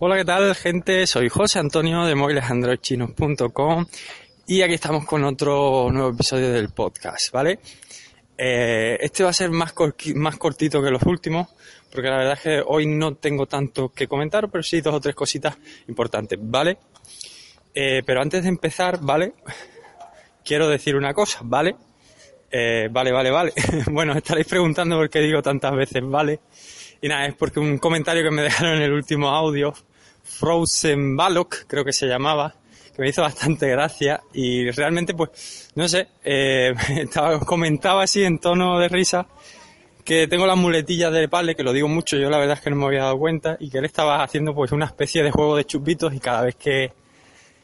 Hola, ¿qué tal, gente? Soy José Antonio de móvilesandroidchinos.com y aquí estamos con otro nuevo episodio del podcast, ¿vale? Eh, este va a ser más, más cortito que los últimos, porque la verdad es que hoy no tengo tanto que comentar, pero sí dos o tres cositas importantes, ¿vale? Eh, pero antes de empezar, ¿vale? Quiero decir una cosa, ¿vale? Eh, vale, vale, vale. bueno, estaréis preguntando por qué digo tantas veces, ¿vale? Y nada, es porque un comentario que me dejaron en el último audio, Frozen Balok, creo que se llamaba, que me hizo bastante gracia y realmente pues, no sé, eh, estaba, comentaba así en tono de risa que tengo las muletillas de Pale, que lo digo mucho, yo la verdad es que no me había dado cuenta, y que él estaba haciendo pues una especie de juego de chupitos y cada vez que,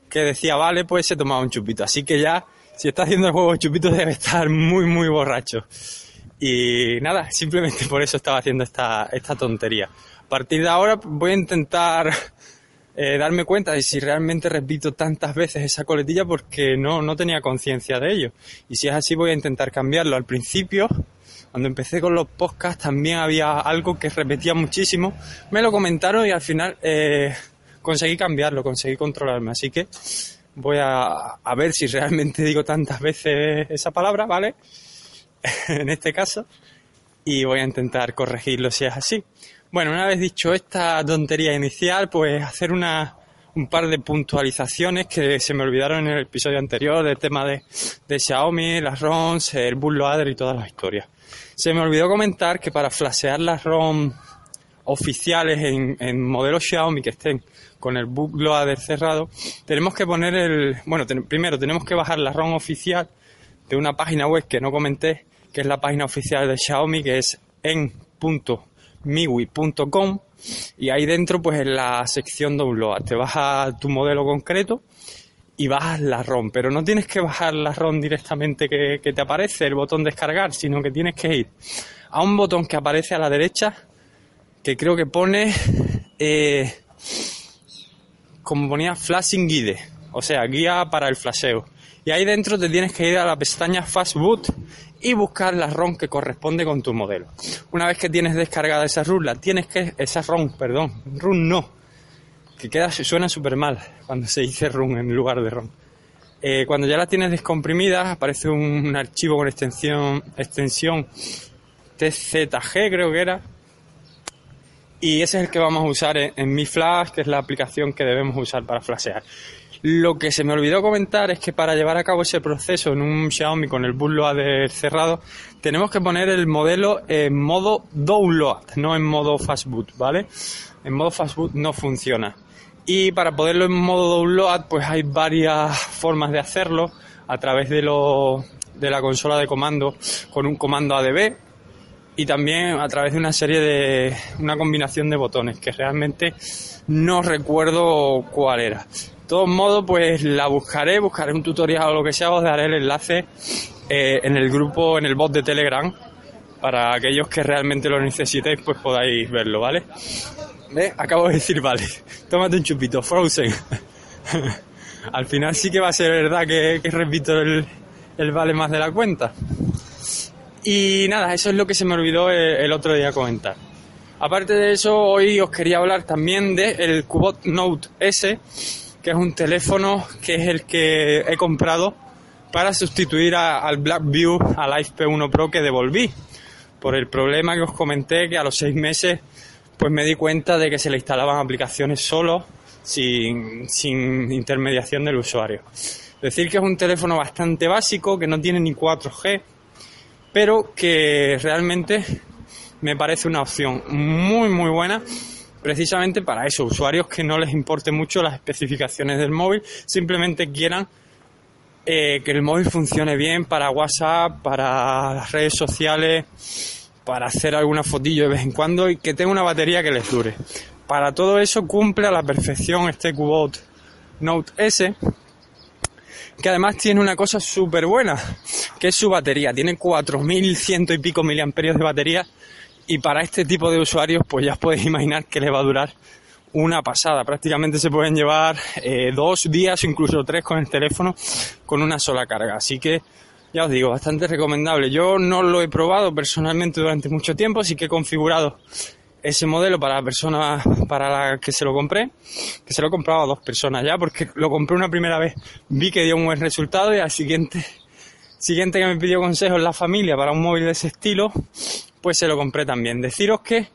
que decía vale, pues se tomaba un chupito. Así que ya, si está haciendo el juego de chupitos debe estar muy, muy borracho. Y nada, simplemente por eso estaba haciendo esta, esta tontería. A partir de ahora voy a intentar eh, darme cuenta de si realmente repito tantas veces esa coletilla porque no, no tenía conciencia de ello. Y si es así voy a intentar cambiarlo. Al principio, cuando empecé con los podcasts también había algo que repetía muchísimo. Me lo comentaron y al final eh, conseguí cambiarlo, conseguí controlarme. Así que voy a, a ver si realmente digo tantas veces esa palabra, ¿vale? en este caso, y voy a intentar corregirlo si es así. Bueno, una vez dicho esta tontería inicial, pues hacer una, un par de puntualizaciones que se me olvidaron en el episodio anterior del tema de, de Xiaomi, las ROMs, el bootloader y todas las historias. Se me olvidó comentar que para flashear las ROM oficiales en, en modelos Xiaomi que estén con el bootloader cerrado, tenemos que poner el, bueno, primero tenemos que bajar la ROM oficial de una página web que no comenté, que es la página oficial de Xiaomi, que es en.miwi.com y ahí dentro pues en la sección download. Te bajas tu modelo concreto y bajas la ROM, pero no tienes que bajar la ROM directamente que, te aparece el botón descargar, sino que tienes que ir a un botón que aparece a la derecha que creo que pone eh, como ponía flashing guide, o sea, guía para el flasheo. Y ahí dentro te tienes que ir a la pestaña Fast Boot y buscar la ROM que corresponde con tu modelo. Una vez que tienes descargada esa ROM, tienes que, esa ROM, perdón, ROM no, que queda, suena súper mal cuando se dice ROM en lugar de ROM. Eh, cuando ya la tienes descomprimida, aparece un, archivo con extensión, extensión TZG, creo que era. Y ese es el que vamos a usar en, en Mi Flash, que es la aplicación que debemos usar para flashear. Lo que se me olvidó comentar es que para llevar a cabo ese proceso en un Xiaomi con el bootloader cerrado, tenemos que poner el modelo en modo download, no en modo fastboot, ¿vale? En modo fastboot no funciona. Y para poderlo en modo download, pues hay varias formas de hacerlo a través de, lo, de la consola de comando con un comando ADB y también a través de una serie de una combinación de botones que realmente no recuerdo cuál era todos modos, pues la buscaré, buscaré un tutorial o lo que sea, os daré el enlace eh, en el grupo, en el bot de Telegram, para aquellos que realmente lo necesitéis, pues podáis verlo, ¿vale? Acabo de decir, vale, tómate un chupito, Frozen. Al final sí que va a ser verdad que, repito el, vale más de la cuenta. Y nada, eso es lo que se me olvidó el, el otro día comentar. Aparte de eso, hoy os quería hablar también del el Cubot Note S, que es un teléfono que es el que he comprado para sustituir al Blackview, al iPhone P1 Pro que devolví. Por el problema que os comenté, que a los seis meses pues me di cuenta de que se le instalaban aplicaciones solo, sin, sin intermediación del usuario. Decir que es un teléfono bastante básico, que no tiene ni 4G, pero que realmente me parece una opción muy muy buena precisamente para eso, usuarios que no les importe mucho las especificaciones del móvil, simplemente quieran eh, que el móvil funcione bien para WhatsApp, para las redes sociales, para hacer alguna fotillo de vez en cuando y que tenga una batería que les dure. Para todo eso cumple a la perfección este Cubot Note S, que además tiene una cosa súper buena, que es su batería. Tiene 4100 y pico miliamperios de batería y para este tipo de usuarios pues ya os podéis imaginar que le va a durar una pasada. Prácticamente se pueden llevar eh, dos días, incluso tres con el teléfono con una sola carga. Así que ya os digo, bastante recomendable. Yo no lo he probado personalmente durante mucho tiempo, sí que he configurado ese modelo para la persona para la que se lo compré, que se lo he comprado a dos personas ya, porque lo compré una primera vez, vi que dio un buen resultado y al siguiente, siguiente que me pidió consejos la familia para un móvil de ese estilo, pues se lo compré también. Deciros que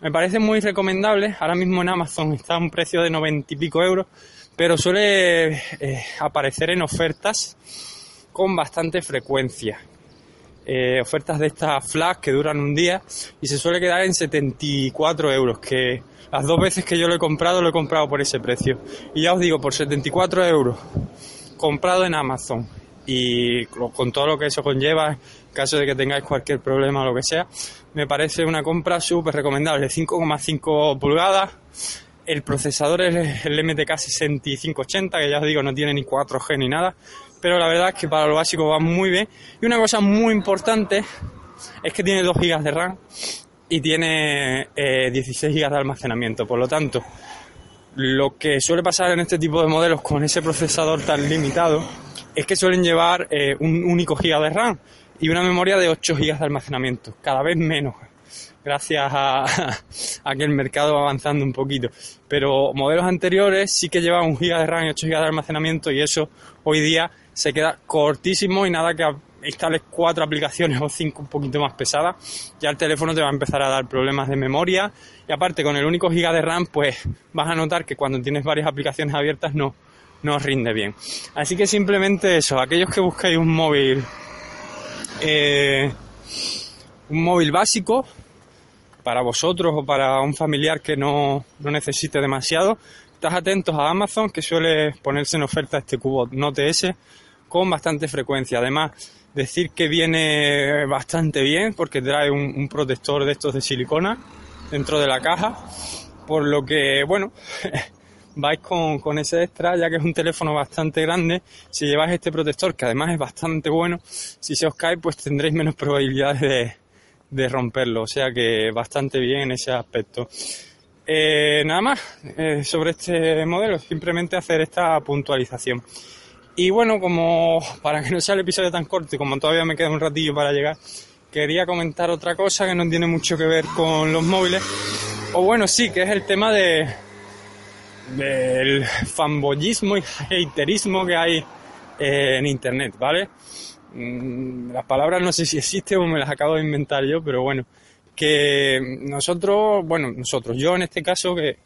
me parece muy recomendable, ahora mismo en Amazon está a un precio de 90 y pico euros, pero suele eh, aparecer en ofertas con bastante frecuencia. Eh, ofertas de estas flash que duran un día y se suele quedar en 74 euros, que las dos veces que yo lo he comprado lo he comprado por ese precio. Y ya os digo, por 74 euros comprado en Amazon y con todo lo que eso conlleva, en caso de que tengáis cualquier problema o lo que sea, me parece una compra súper recomendable. 5,5 pulgadas, el procesador es el MTK 6580, que ya os digo no tiene ni 4G ni nada, pero la verdad es que para lo básico va muy bien. Y una cosa muy importante es que tiene 2 GB de RAM y tiene 16 eh, GB de almacenamiento. Por lo tanto, lo que suele pasar en este tipo de modelos con ese procesador tan limitado es que suelen llevar eh, un único giga de RAM y una memoria de 8 GB de almacenamiento, cada vez menos, gracias a, que el mercado va avanzando un poquito. Pero modelos anteriores sí que llevaban un giga de RAM y 8 GB de almacenamiento y eso hoy día se queda cortísimo y nada que instales cuatro aplicaciones o cinco un poquito más pesadas, ya el teléfono te va a empezar a dar problemas de memoria y aparte con el único giga de RAM pues vas a notar que cuando tienes varias aplicaciones abiertas no, no rinde bien. Así que simplemente eso, aquellos que buscáis un móvil eh, un móvil básico para vosotros o para un familiar que no, no necesite demasiado, estás atentos a Amazon que suele ponerse en oferta este cubo Note S con bastante frecuencia. Además, decir que viene bastante bien porque trae un, protector de estos de silicona dentro de la caja, por lo que, bueno, vais con, con, ese extra, ya que es un teléfono bastante grande. Si lleváis este protector, que además es bastante bueno, si se os cae, pues tendréis menos probabilidades de, de romperlo. O sea que bastante bien en ese aspecto. Eh, nada más eh, sobre este modelo, simplemente hacer esta puntualización. Y bueno, como para que no sea el episodio tan corto y como todavía me queda un ratillo para llegar, quería comentar otra cosa que no tiene mucho que ver con los móviles. O bueno, sí, que es el tema de del fanboyismo y haterismo que hay eh, en internet, ¿vale? Mm, las palabras no sé si existen o me las acabo de inventar yo, pero bueno, que nosotros, bueno, nosotros, yo en este caso que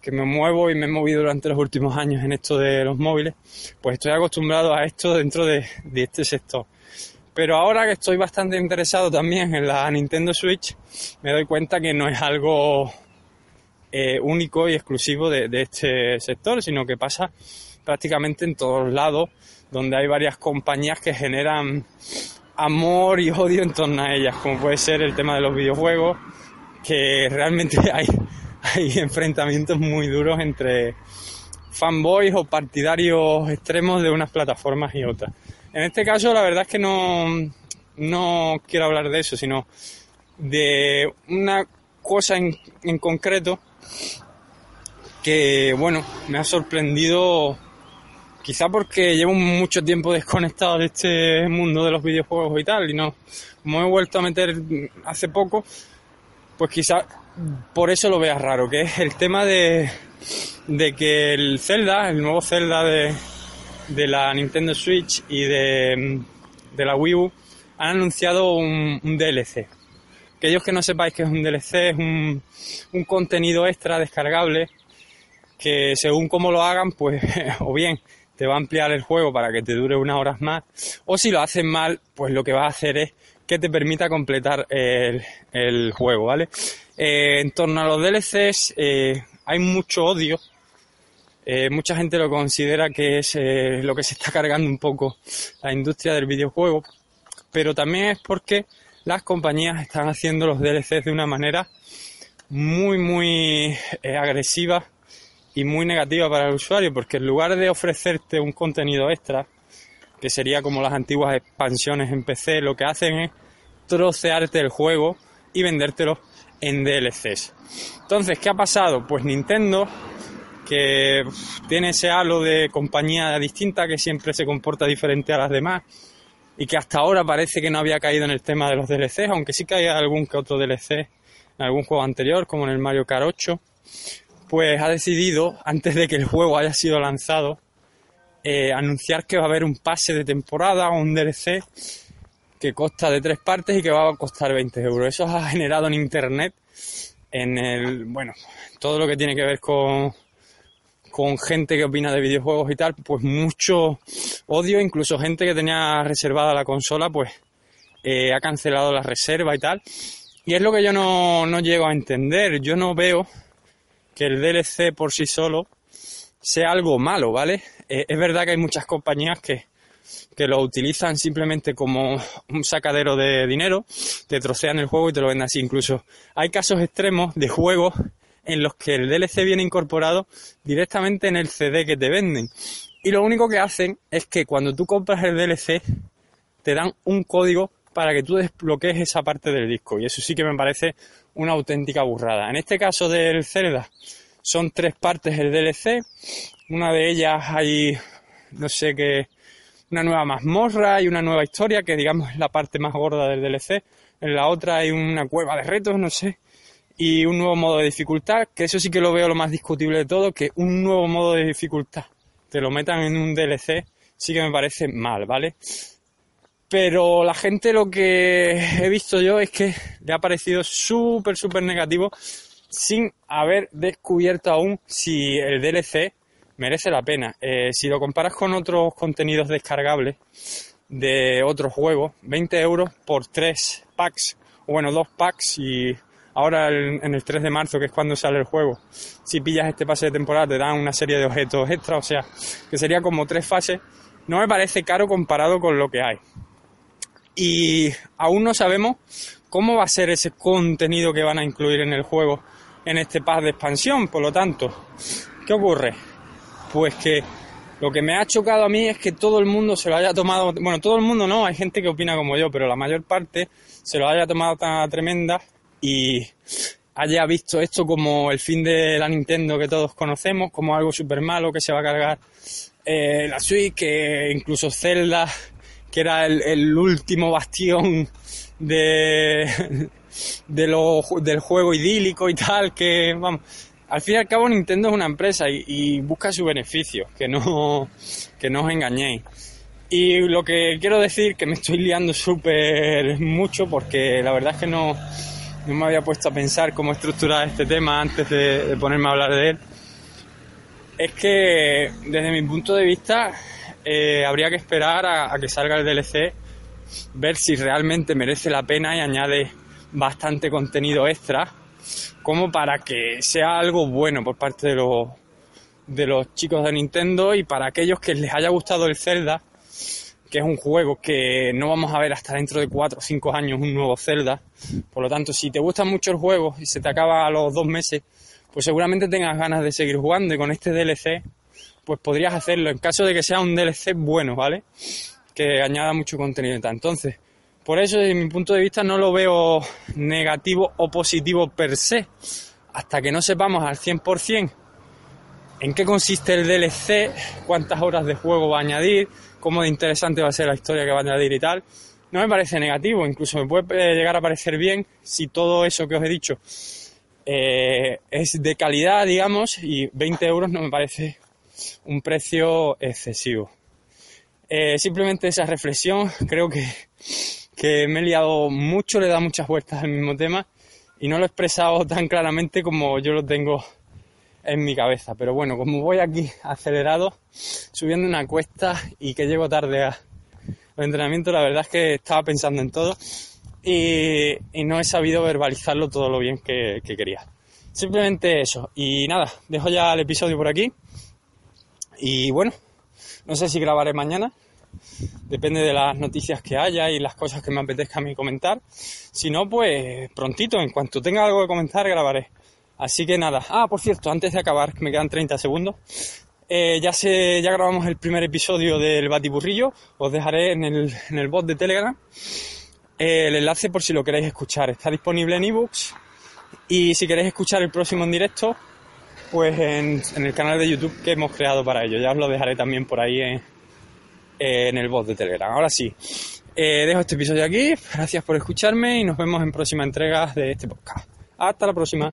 que me muevo y me he movido durante los últimos años en esto de los móviles, pues estoy acostumbrado a esto dentro de, este sector. Pero ahora que estoy bastante interesado también en la Nintendo Switch, me doy cuenta que no es algo eh, único y exclusivo de, este sector, sino que pasa prácticamente en todos lados, donde hay varias compañías que generan amor y odio en torno a ellas, como puede ser el tema de los videojuegos, que realmente hay hay enfrentamientos muy duros entre fanboys o partidarios extremos de unas plataformas y otras. En este caso, la verdad es que no, no quiero hablar de eso, sino de una cosa en, en concreto que, bueno, me ha sorprendido quizá porque llevo mucho tiempo desconectado de este mundo de los videojuegos y tal, y no, como he vuelto a meter hace poco, pues quizá por eso lo veas raro, que es el tema de, que el Zelda, el nuevo Zelda de, la Nintendo Switch y de, de la Wii U, han anunciado un, un, DLC. Aquellos que no sepáis que es un DLC, es un, un contenido extra descargable que según cómo lo hagan, pues o bien te va a ampliar el juego para que te dure unas horas más, o si lo hacen mal, pues lo que va a hacer es que te permita completar el, el juego, ¿vale? Eh, en torno a los DLCs eh, hay mucho odio. Eh, mucha gente lo considera que es lo que se está cargando un poco la industria del videojuego, pero también es porque las compañías están haciendo los DLCs de una manera muy, muy agresiva y muy negativa para el usuario, porque en lugar de ofrecerte un contenido extra, que sería como las antiguas expansiones en PC, lo que hacen es trocearte el juego y vendértelo en DLCs. Entonces, ¿qué ha pasado? Pues Nintendo, que tiene ese halo de compañía distinta que siempre se comporta diferente a las demás y que hasta ahora parece que no había caído en el tema de los DLCs, aunque sí que hay algún que otro DLC en algún juego anterior, como en el Mario Kart 8, pues ha decidido, antes de que el juego haya sido lanzado, eh, anunciar que va a haber un pase de temporada o un DLC que consta de tres partes y que va a costar 20 euros. Eso ha generado en internet, en el, bueno, todo lo que tiene que ver con, con gente que opina de videojuegos y tal, pues mucho odio, incluso gente que tenía reservada la consola, pues eh, ha cancelado la reserva y tal. Y es lo que yo no, no llego a entender. Yo no veo que el DLC por sí solo sea algo malo, ¿vale? Eh, es verdad que hay muchas compañías que, que lo utilizan simplemente como un sacadero de dinero, te trocean el juego y te lo venden así. Incluso hay casos extremos de juegos en los que el DLC viene incorporado directamente en el CD que te venden. Y lo único que hacen es que cuando tú compras el DLC te dan un código para que tú desbloquees esa parte del disco. Y eso sí que me parece una auténtica burrada. En este caso del Zelda son tres partes el DLC. Una de ellas hay, no sé qué, una nueva mazmorra y una nueva historia, que digamos es la parte más gorda del DLC. En la otra hay una cueva de retos, no sé. Y un nuevo modo de dificultad, que eso sí que lo veo lo más discutible de todo, que un nuevo modo de dificultad te lo metan en un DLC, sí que me parece mal, ¿vale? Pero la gente lo que he visto yo es que le ha parecido súper, súper negativo sin haber descubierto aún si el DLC merece la pena. Eh, si lo comparas con otros contenidos descargables de otros juegos, 20 euros por 3 packs, o bueno, dos packs y ahora en el 3 de marzo, que es cuando sale el juego, si pillas este pase de temporada te dan una serie de objetos extra, o sea, que sería como tres fases, no me parece caro comparado con lo que hay. Y aún no sabemos cómo va a ser ese contenido que van a incluir en el juego en este pack de expansión, por lo tanto, ¿qué ocurre? pues que lo que me ha chocado a mí es que todo el mundo se lo haya tomado, bueno, todo el mundo no, hay gente que opina como yo, pero la mayor parte se lo haya tomado tan tremenda y haya visto esto como el fin de la Nintendo que todos conocemos, como algo súper malo que se va a cargar eh, la Switch, que incluso Zelda, que era el, último bastión de, de lo, del juego idílico y tal, que vamos, al fin y al cabo Nintendo es una empresa y, busca su beneficio, que no, que no os engañéis. Y lo que quiero decir, que me estoy liando súper mucho porque la verdad es que no, no, me había puesto a pensar cómo estructurar este tema antes de, ponerme a hablar de él, es que desde mi punto de vista eh, habría que esperar a que salga el DLC, ver si realmente merece la pena y añade bastante contenido extra como para que sea algo bueno por parte de los, de los chicos de Nintendo y para aquellos que les haya gustado el Zelda, que es un juego que no vamos a ver hasta dentro de 4 o 5 años un nuevo Zelda. Por lo tanto, si te gustan mucho el juego y se te acaba a los dos meses, pues seguramente tengas ganas de seguir jugando y con este DLC, pues podrías hacerlo en caso de que sea un DLC bueno, ¿vale? Que añada mucho contenido y tal. Entonces, por eso, desde mi punto de vista, no lo veo negativo o positivo per se. Hasta que no sepamos al 100% en qué consiste el DLC, cuántas horas de juego va a añadir, cómo de interesante va a ser la historia que va a añadir y tal, no me parece negativo. Incluso me puede llegar a parecer bien si todo eso que os he dicho eh, es de calidad, digamos, y 20 euros no me parece un precio excesivo. Eh, simplemente esa reflexión creo que que me he liado mucho, le he dado muchas vueltas al mismo tema y no lo he expresado tan claramente como yo lo tengo en mi cabeza. Pero bueno, como voy aquí acelerado, subiendo una cuesta y que llego tarde a los entrenamientos, la verdad es que estaba pensando en todo y, no he sabido verbalizarlo todo lo bien que quería. Simplemente eso. Y nada, dejo ya el episodio por aquí. Y bueno, no sé si grabaré mañana Depende de las noticias que haya y las cosas que me apetezca a mí comentar. Si no, pues prontito, en cuanto tenga algo que comentar, grabaré. Así que nada. Ah, por cierto, antes de acabar, que me quedan 30 segundos. Eh, ya se, ya grabamos el primer episodio del Batiburrillo. Os dejaré en el, en el bot de Telegram eh, el enlace por si lo queréis escuchar. Está disponible en ebooks. Y si queréis escuchar el próximo en directo, pues en, en, el canal de YouTube que hemos creado para ello. Ya os lo dejaré también por ahí en, en el bot de Telegram. Ahora sí, eh, dejo este episodio aquí. Gracias por escucharme y nos vemos en próximas entregas de este podcast. Hasta la próxima.